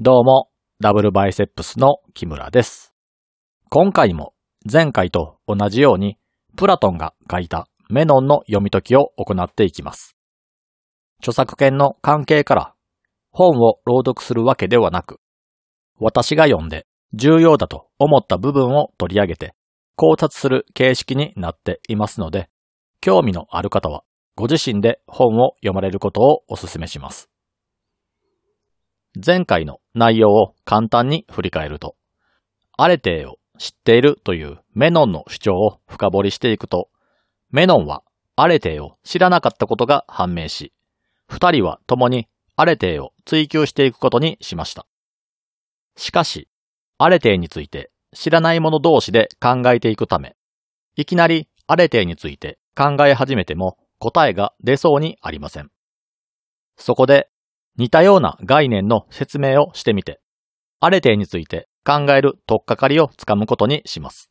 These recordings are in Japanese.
どうも、ダブルバイセップスの木村です。今回も前回と同じようにプラトンが書いたメノンの読み解きを行っていきます。著作権の関係から本を朗読するわけではなく、私が読んで重要だと思った部分を取り上げて考察する形式になっていますので、興味のある方はご自身で本を読まれることをお勧めします。前回の内容を簡単に振り返ると、アレテーを知っているというメノンの主張を深掘りしていくと、メノンはアレテーを知らなかったことが判明し、二人は共にアレテーを追求していくことにしました。しかし、アレテーについて知らない者同士で考えていくため、いきなりアレテーについて考え始めても答えが出そうにありません。そこで似たような概念の説明をしてみて、アレテーについて考える取っかかりをつかむことにします。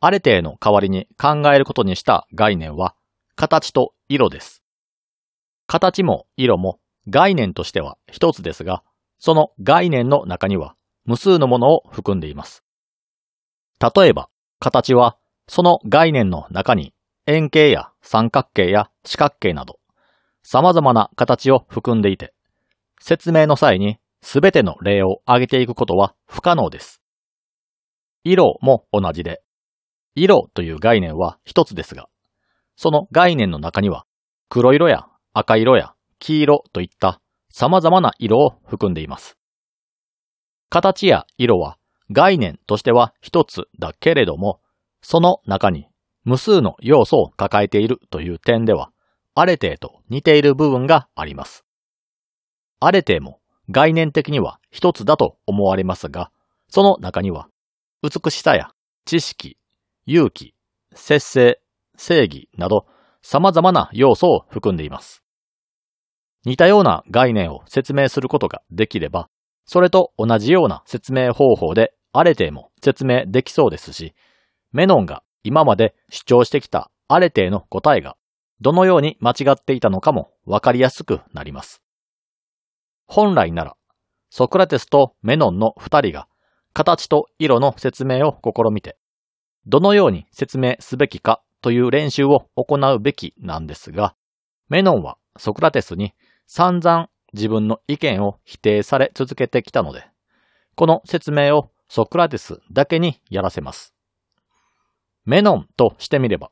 アレテーの代わりに考えることにした概念は、形と色です。形も色も概念としては一つですが、その概念の中には無数のものを含んでいます。例えば、形はその概念の中に円形や三角形や四角形など様々な形を含んでいて、説明の際にすべての例を挙げていくことは不可能です。色も同じで、色という概念は一つですが、その概念の中には黒色や赤色や黄色といった様々な色を含んでいます。形や色は概念としては一つだけれども、その中に無数の要素を抱えているという点では、アレテーと似ている部分があります。アレテーも概念的には一つだと思われますが、その中には美しさや知識、勇気、節制、正義など様々な要素を含んでいます。似たような概念を説明することができれば、それと同じような説明方法でアレテーも説明できそうですし、メノンが今まで主張してきたアレテーの答えがどのように間違っていたのかもわかりやすくなります。本来なら、ソクラテスとメノンの二人が形と色の説明を試みて、どのように説明すべきかという練習を行うべきなんですが、メノンはソクラテスに散々自分の意見を否定され続けてきたので、この説明をソクラテスだけにやらせます。メノンとしてみれば、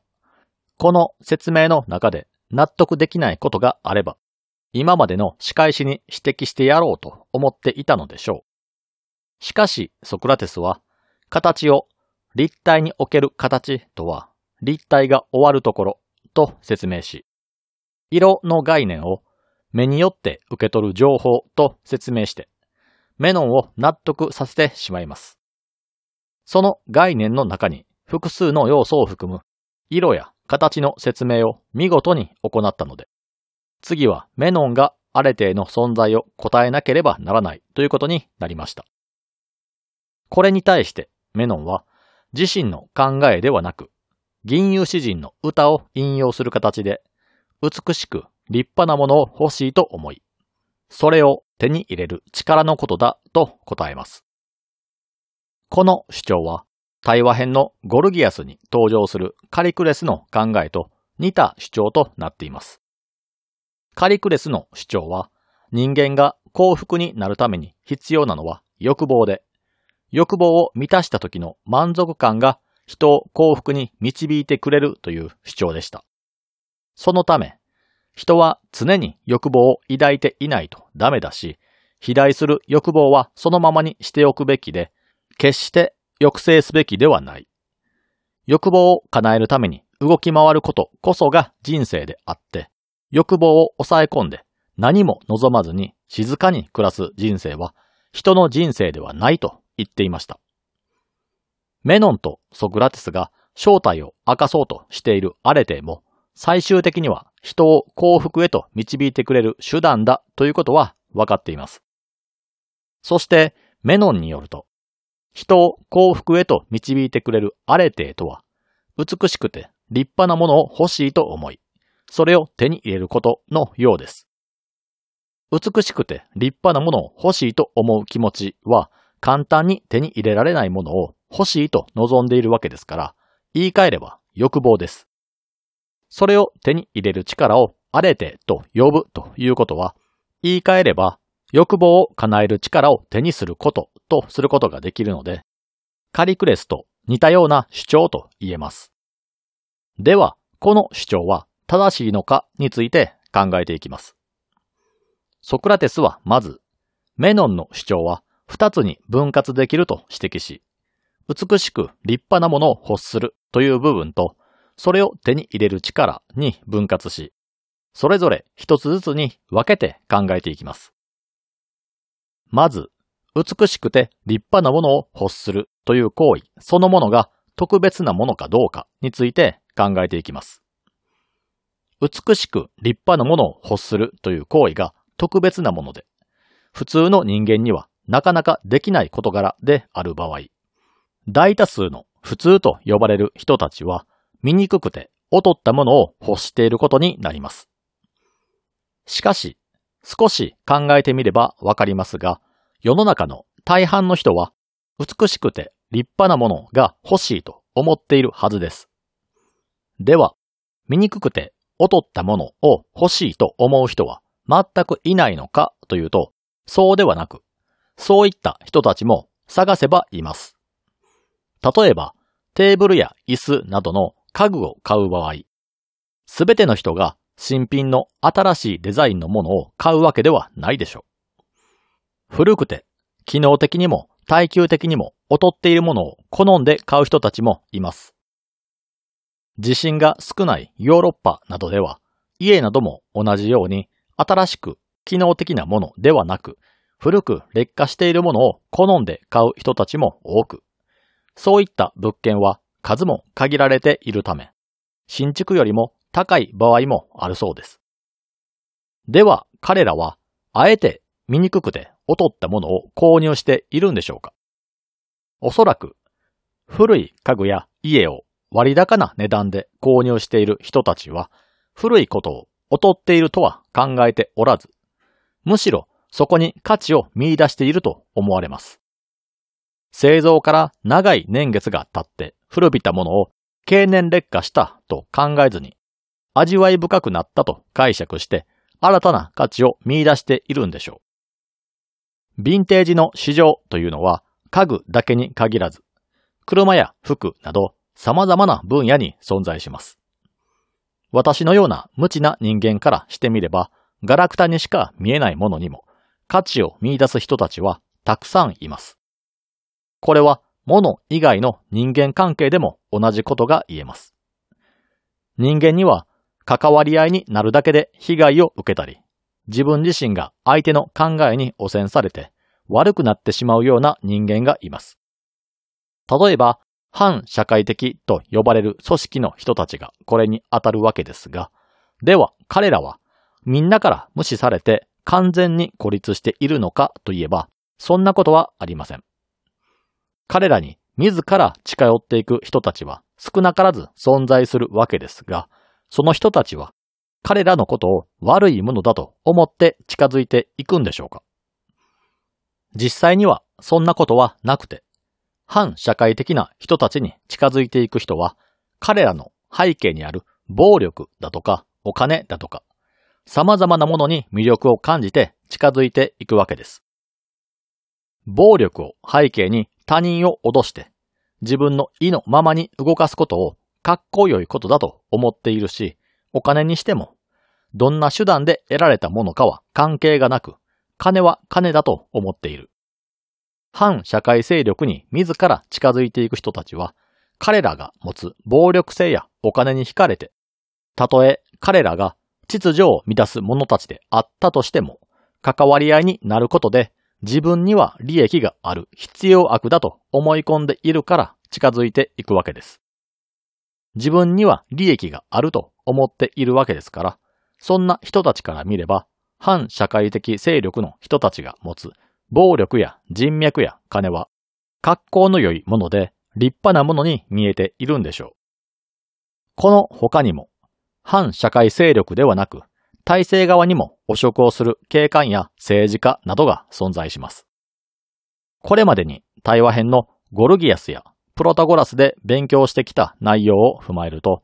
この説明の中で納得できないことがあれば、今までの仕返しに指摘してやろうと思っていたのでしょう。しかし、ソクラテスは、形を立体における形とは、立体が終わるところと説明し、色の概念を目によって受け取る情報と説明して、メノンを納得させてしまいます。その概念の中に複数の要素を含む色や形の説明を見事に行ったので、次はメノンがアレテーの存在を答えなければならないということになりました。これに対してメノンは自身の考えではなく、銀融詩人の歌を引用する形で、美しく立派なものを欲しいと思い、それを手に入れる力のことだと答えます。この主張は、対話編のゴルギアスに登場するカリクレスの考えと似た主張となっています。カリクレスの主張は、人間が幸福になるために必要なのは欲望で、欲望を満たした時の満足感が人を幸福に導いてくれるという主張でした。そのため、人は常に欲望を抱いていないとダメだし、肥大する欲望はそのままにしておくべきで、決して抑制すべきではない。欲望を叶えるために動き回ることこそが人生であって、欲望を抑え込んで何も望まずに静かに暮らす人生は人の人生ではないと言っていました。メノンとソクラテスが正体を明かそうとしているアレテも最終的には人を幸福へと導いてくれる手段だということは分かっています。そしてメノンによると人を幸福へと導いてくれるアレテとは美しくて立派なものを欲しいと思いそれを手に入れることのようです。美しくて立派なものを欲しいと思う気持ちは、簡単に手に入れられないものを欲しいと望んでいるわけですから、言い換えれば欲望です。それを手に入れる力をあれてと呼ぶということは、言い換えれば欲望を叶える力を手にすることとすることができるので、カリクレスと似たような主張と言えます。では、この主張は正しいのかについて考えていきます。ソクラテスはまず、メノンの主張は二つに分割できると指摘し、美しく立派なものを欲するという部分と、それを手に入れる力に分割し、それぞれ一つずつに分けて考えていきます。まず、美しくて立派なものを欲するという行為そのものが特別なものかどうかについて考えていきます。美しく立派なものを欲するという行為が特別なもので、普通の人間にはなかなかできない事柄である場合、大多数の普通と呼ばれる人たちは醜くて劣ったものを欲していることになります。しかし、少し考えてみればわかりますが、世の中の大半の人は美しくて立派なものが欲しいと思っているはずです。では、醜くて劣ったものを欲しいと思う人は全くいないのかというと、そうではなく、そういった人たちも探せばいます。例えば、テーブルや椅子などの家具を買う場合、すべての人が新品の新しいデザインのものを買うわけではないでしょう。古くて、機能的にも耐久的にも劣っているものを好んで買う人たちもいます。地震が少ないヨーロッパなどでは、家なども同じように新しく機能的なものではなく、古く劣化しているものを好んで買う人たちも多く、そういった物件は数も限られているため、新築よりも高い場合もあるそうです。では彼らは、あえて醜くて劣ったものを購入しているんでしょうかおそらく、古い家具や家を割高な値段で購入している人たちは、古いことを劣っているとは考えておらず、むしろそこに価値を見出していると思われます。製造から長い年月が経って古びたものを経年劣化したと考えずに味わい深くなったと解釈して新たな価値を見出しているんでしょう。ヴィンテージの市場というのは家具だけに限らず、車や服など様々な分野に存在します。私のような無知な人間からしてみれば、ガラクタにしか見えないものにも価値を見出す人たちはたくさんいます。これは物以外の人間関係でも同じことが言えます。人間には関わり合いになるだけで被害を受けたり、自分自身が相手の考えに汚染されて悪くなってしまうような人間がいます。例えば、反社会的と呼ばれる組織の人たちがこれに当たるわけですが、では彼らはみんなから無視されて完全に孤立しているのかといえば、そんなことはありません。彼らに自ら近寄っていく人たちは少なからず存在するわけですが、その人たちは彼らのことを悪いものだと思って近づいていくんでしょうか？実際にはそんなことはなくて、反社会的な人たちに近づいていく人は、彼らの背景にある暴力だとかお金だとか、様々なものに魅力を感じて近づいていくわけです。暴力を背景に他人を脅して、自分の意のままに動かすことをかっこよいことだと思っているし、お金にしても、どんな手段で得られたものかは関係がなく、金は金だと思っている。反社会勢力に自ら近づいていく人たちは、彼らが持つ暴力性やお金に惹かれて、たとえ彼らが秩序を乱す者たちであったとしても、関わり合いになることで自分には利益がある必要悪だと思い込んでいるから近づいていくわけです。自分には利益があると思っているわけですから、そんな人たちから見れば、反社会的勢力の人たちが持つ暴力や人脈や金は、格好の良いもので立派なものに見えているんでしょう。この他にも、反社会勢力ではなく、体制側にも汚職をする警官や政治家などが存在します。これまでに対話編のゴルギアスやプロタゴラスで勉強してきた内容を踏まえると、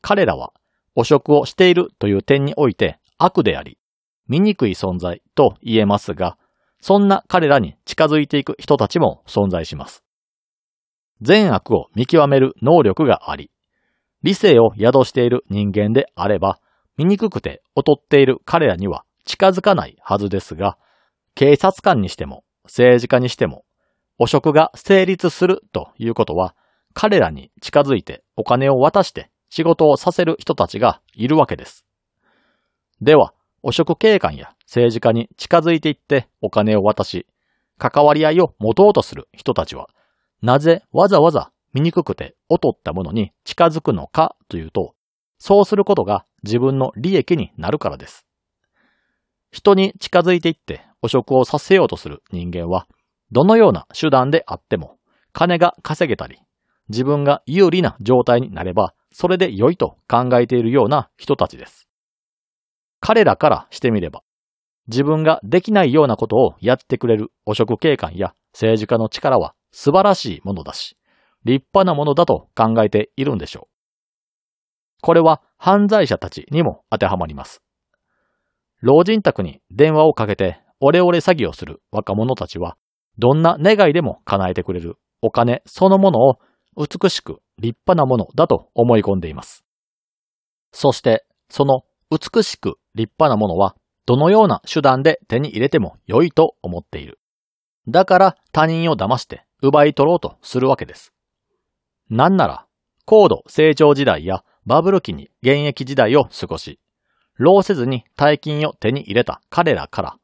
彼らは汚職をしているという点において悪であり、醜い存在と言えますが、そんな彼らに近づいていく人たちも存在します。善悪を見極める能力があり、理性を宿している人間であれば、醜くて劣っている彼らには近づかないはずですが、警察官にしても政治家にしても、汚職が成立するということは、彼らに近づいてお金を渡して仕事をさせる人たちがいるわけです。では、汚職警官や政治家に近づいていってお金を渡し、関わり合いを持とうとする人たちは、なぜわざわざ醜くて劣ったものに近づくのかというと、そうすることが自分の利益になるからです。人に近づいていって汚職をさせようとする人間は、どのような手段であっても、金が稼げたり、自分が有利な状態になれば、それで良いと考えているような人たちです。彼らからしてみれば、自分ができないようなことをやってくれる汚職警官や政治家の力は素晴らしいものだし、立派なものだと考えているんでしょう。これは犯罪者たちにも当てはまります。老人宅に電話をかけてオレオレ詐欺をする若者たちは、どんな願いでも叶えてくれるお金そのものを美しく立派なものだと思い込んでいます。そして、その美しく立派なものは、どのような手段で手に入れても良いと思っている。だから他人を騙して奪い取ろうとするわけです。なんなら、高度成長時代やバブル期に現役時代を過ごし、労せずに大金を手に入れた彼らから、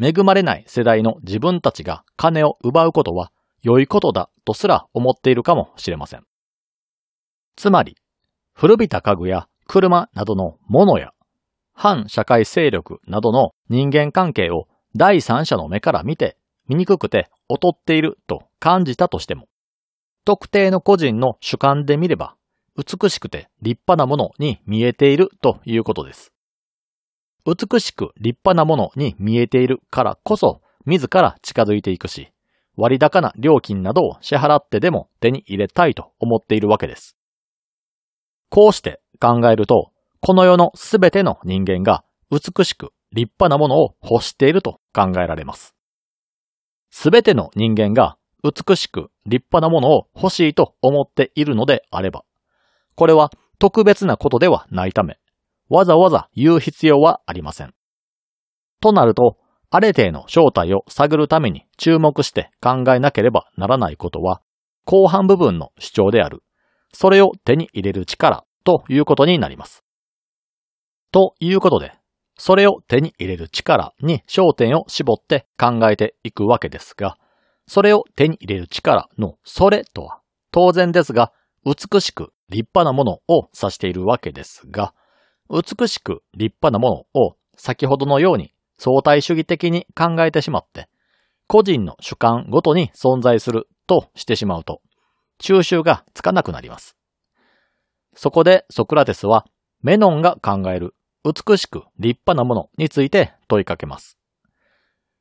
恵まれない世代の自分たちが金を奪うことは良いことだとすら思っているかもしれません。つまり、古びた家具や車などのものや反社会勢力などの人間関係を第三者の目から見て醜くて劣っていると感じたとしても、特定の個人の主観で見れば美しくて立派なものに見えているということです。美しく立派なものに見えているからこそ、自ら近づいていくし、割高な料金などを支払ってでも手に入れたいと思っているわけです。こうして考えると、この世のすべての人間が美しく立派なものを欲していると考えられます。すべての人間が美しく立派なものを欲しいと思っているのであれば、これは特別なことではないため、わざわざ言う必要はありません。となると、アレテの正体を探るために注目して考えなければならないことは、後半部分の主張である、それを手に入れる力ということになります。ということで、それを手に入れる力に焦点を絞って考えていくわけですが、それを手に入れる力のそれとは、当然ですが、美しく立派なものを指しているわけですが、美しく立派なものを先ほどのように相対主義的に考えてしまって、個人の主観ごとに存在するとしてしまうと、収集がつかなくなります。そこでソクラテスはメノンが考える美しく立派なものについて問いかけます。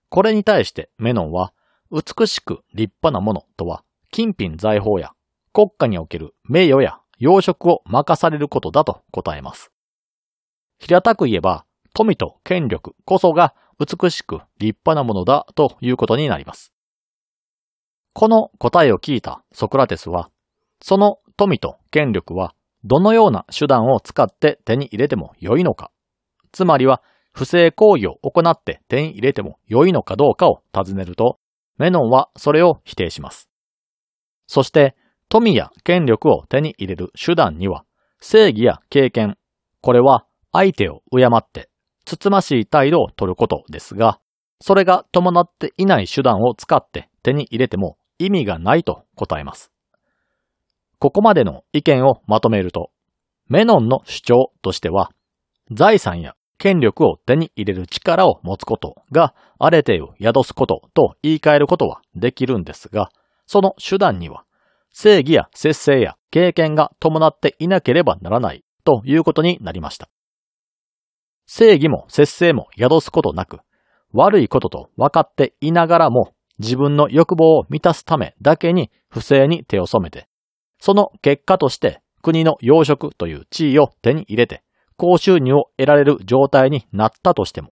これに対してメノンは美しく立派なものとは金品財宝や国家における名誉や養殖を任されることだと答えます。平たく言えば、富と権力こそが美しく立派なものだということになります。この答えを聞いたソクラテスは、その富と権力はどのような手段を使って手に入れても良いのか、つまりは不正行為を行って手に入れても良いのかどうかを尋ねると、メノンはそれを否定します。そして、富や権力を手に入れる手段には、正義や経験、これは相手を敬って、つつましい態度を取ることですが、それが伴っていない手段を使って手に入れても意味がないと答えます。ここまでの意見をまとめると、メノンの主張としては、財産や権力を手に入れる力を持つことがアレテを宿すことと言い換えることはできるんですが、その手段には正義や節制や経験が伴っていなければならないということになりました。正義も節制も宿すことなく、悪いことと分かっていながらも自分の欲望を満たすためだけに不正に手を染めて、その結果として国の養殖という地位を手に入れて、高収入を得られる状態になったとしても、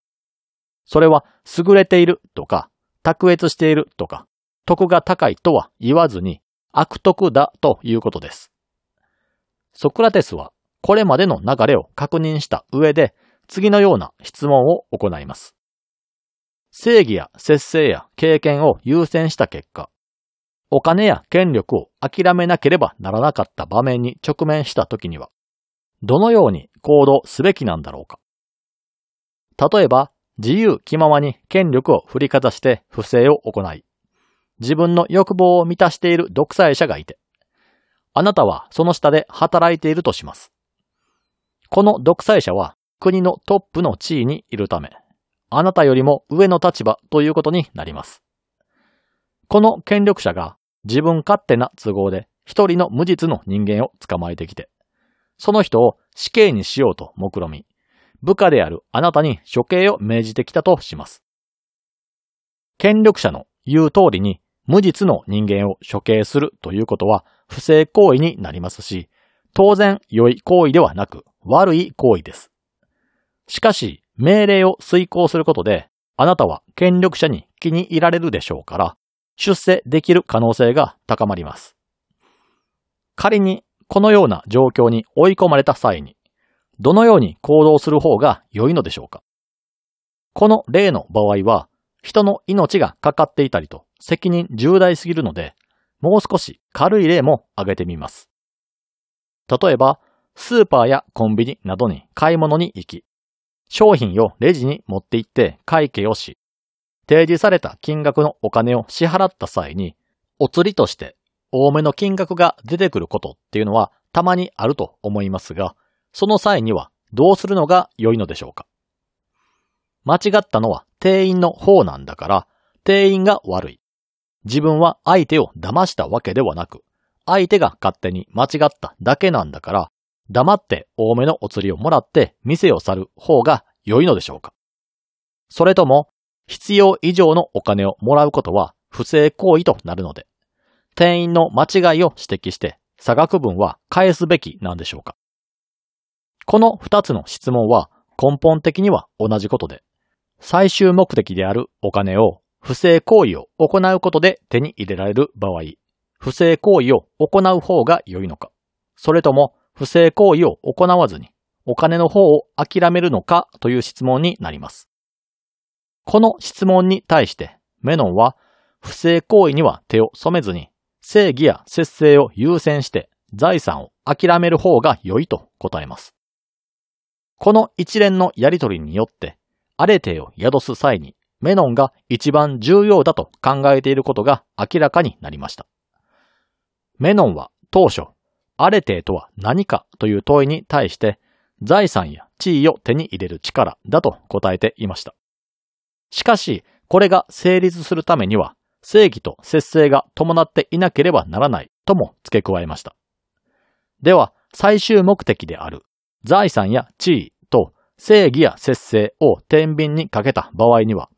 それは優れているとか、卓越しているとか、徳が高いとは言わずに悪徳だということです。ソクラテスはこれまでの流れを確認した上で次のような質問を行います。正義や節制や経験を優先した結果、お金や権力を諦めなければならなかった場面に直面した時には、どのように行動すべきなんだろうか。例えば、自由気ままに権力を振りかざして不正を行い、自分の欲望を満たしている独裁者がいて、あなたはその下で働いているとします。この独裁者は国のトップの地位にいるため、あなたよりも上の立場ということになります。この権力者が自分勝手な都合で一人の無実の人間を捕まえてきて、その人を死刑にしようと目論み、部下であるあなたに処刑を命じてきたとします。権力者の言う通りに無実の人間を処刑するということは不正行為になりますし、当然良い行為ではなく悪い行為です。しかし、命令を遂行することで、あなたは権力者に気に入られるでしょうから、出世できる可能性が高まります。仮にこのような状況に追い込まれた際に、どのように行動する方が良いのでしょうか？この例の場合は、人の命がかかっていたりと責任重大すぎるので、もう少し軽い例も挙げてみます。例えば、スーパーやコンビニなどに買い物に行き、商品をレジに持って行って会計をし、提示された金額のお金を支払った際に、お釣りとして多めの金額が出てくることっていうのはたまにあると思いますが、その際にはどうするのが良いのでしょうか？間違ったのは店員の方なんだから、店員が悪い。自分は相手を騙したわけではなく、相手が勝手に間違っただけなんだから、黙って多めのお釣りをもらって店を去る方が良いのでしょうか。それとも、必要以上のお金をもらうことは不正行為となるので、店員の間違いを指摘して差額分は返すべきなんでしょうか。この二つの質問は根本的には同じことで、最終目的であるお金を不正行為を行うことで手に入れられる場合、不正行為を行う方が良いのか、それとも不正行為を行わずにお金の方を諦めるのかという質問になります。この質問に対してメノンは不正行為には手を染めずに正義や節制を優先して財産を諦める方が良いと答えます。この一連のやりとりによってアレテを宿す際にメノンが一番重要だと考えていることが明らかになりました。メノンは当初アレテーとは何かという問いに対して、財産や地位を手に入れる力だと答えていました。しかし、これが成立するためには、正義と節制が伴っていなければならないとも付け加えました。では、最終目的である財産や地位と正義や節制を天秤にかけた場合には、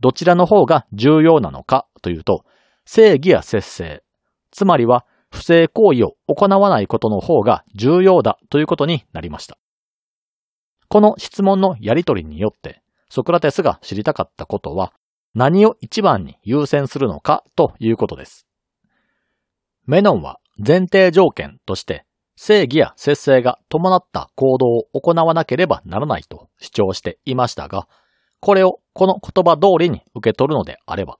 どちらの方が重要なのかというと、正義や節制、つまりは不正行為を行わないことの方が重要だということになりました。この質問のやりとりによって、ソクラテスが知りたかったことは、何を一番に優先するのかということです。メノンは前提条件として、正義や節制が伴った行動を行わなければならないと主張していましたが、これをこの言葉通りに受け取るのであれば、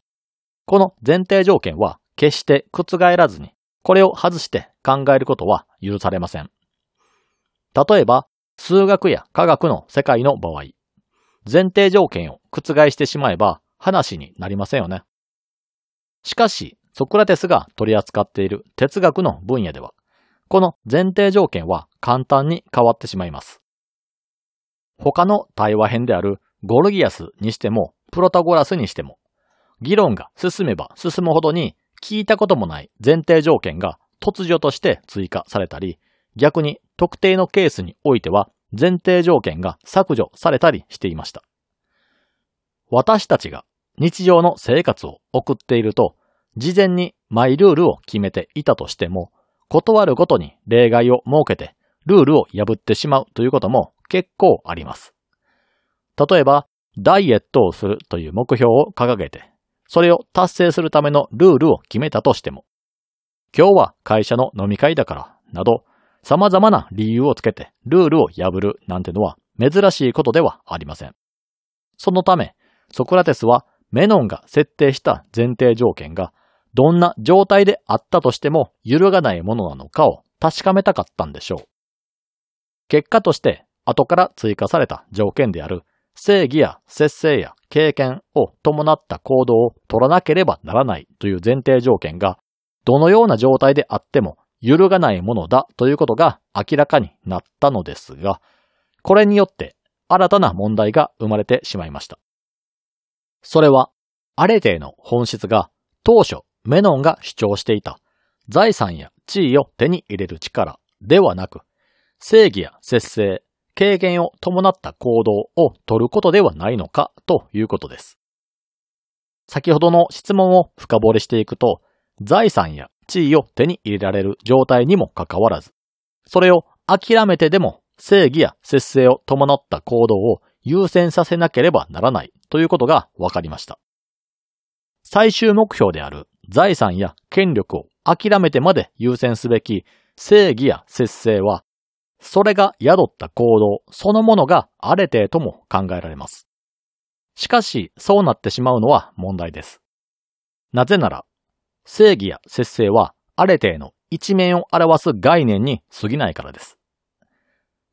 この前提条件は決して覆らずにこれを外して考えることは許されません。例えば、数学や科学の世界の場合、前提条件を覆してしまえば話になりませんよね。しかし、ソクラテスが取り扱っている哲学の分野では、この前提条件は簡単に変わってしまいます。他の対話編であるゴルギアスにしてもプロタゴラスにしても、議論が進めば進むほどに聞いたこともない前提条件が突如として追加されたり、逆に特定のケースにおいては前提条件が削除されたりしていました。私たちが日常の生活を送っていると、事前にマイルールを決めていたとしても、断るごとに例外を設けて、ルールを破ってしまうということも結構あります。例えば、ダイエットをするという目標を掲げて、それを達成するためのルールを決めたとしても、今日は会社の飲み会だから、など、様々な理由をつけてルールを破るなんてのは珍しいことではありません。そのため、ソクラテスはメノンが設定した前提条件がどんな状態であったとしても揺るがないものなのかを確かめたかったんでしょう。結果として後から追加された条件である正義や節制や経験を伴った行動を取らなければならないという前提条件がどのような状態であっても揺るがないものだということが明らかになったのですが、これによって新たな問題が生まれてしまいました。それは、アレテの本質が当初メノンが主張していた財産や地位を手に入れる力ではなく、正義や節制、経験を伴った行動を取ることではないのかということです。先ほどの質問を深掘りしていくと、財産や地位を手に入れられる状態にもかかわらず、それを諦めてでも正義や節制を伴った行動を優先させなければならないということが分かりました。最終目標である財産や権力を諦めてまで優先すべき正義や節制は、それが宿った行動そのものがあれてとも考えられます。しかし、そうなってしまうのは問題です。なぜなら、正義や節制はあれての一面を表す概念に過ぎないからです。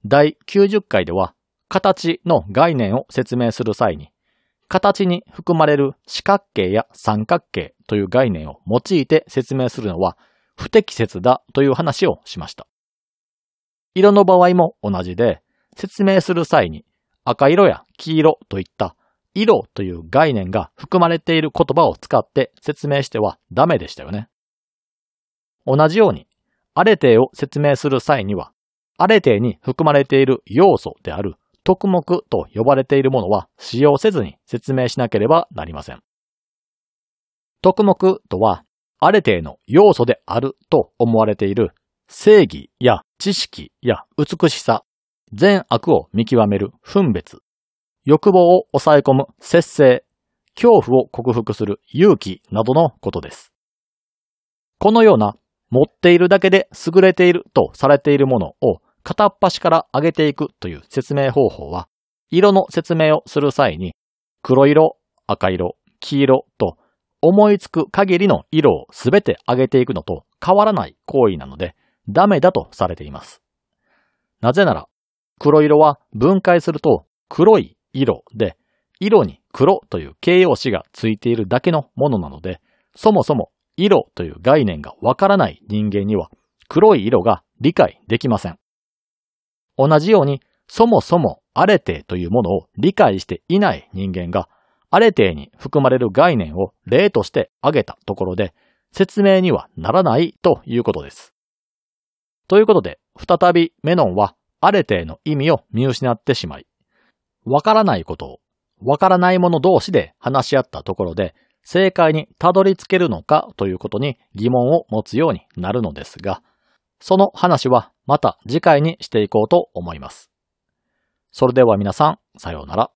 第90回では、形の概念を説明する際に、形に含まれる四角形や三角形という概念を用いて説明するのは不適切だという話をしました。色の場合も同じで、説明する際に赤色や黄色といった色という概念が含まれている言葉を使って説明してはダメでしたよね。同じように、アレテを説明する際には、アレテに含まれている要素である特目と呼ばれているものは使用せずに説明しなければなりません。特目とは、アレテの要素であると思われている正義や知識や美しさ、善悪を見極める分別、欲望を抑え込む節制、恐怖を克服する勇気などのことです。このような持っているだけで優れているとされているものを片っ端から上げていくという説明方法は、色の説明をする際に、黒色、赤色、黄色と思いつく限りの色をすべて上げていくのと変わらない行為なので、ダメだとされています。なぜなら、黒色は分解すると黒い色で、色に黒という形容詞がついているだけのものなので、そもそも色という概念がわからない人間には黒い色が理解できません。同じように、そもそもアレテというものを理解していない人間が、アレテに含まれる概念を例として挙げたところで、説明にはならないということです。ということで、再びメノンはアレテの意味を見失ってしまい、わからないことを、わからない者同士で話し合ったところで、正解にたどり着けるのかということに疑問を持つようになるのですが、その話はまた次回にしていこうと思います。それでは皆さん、さようなら。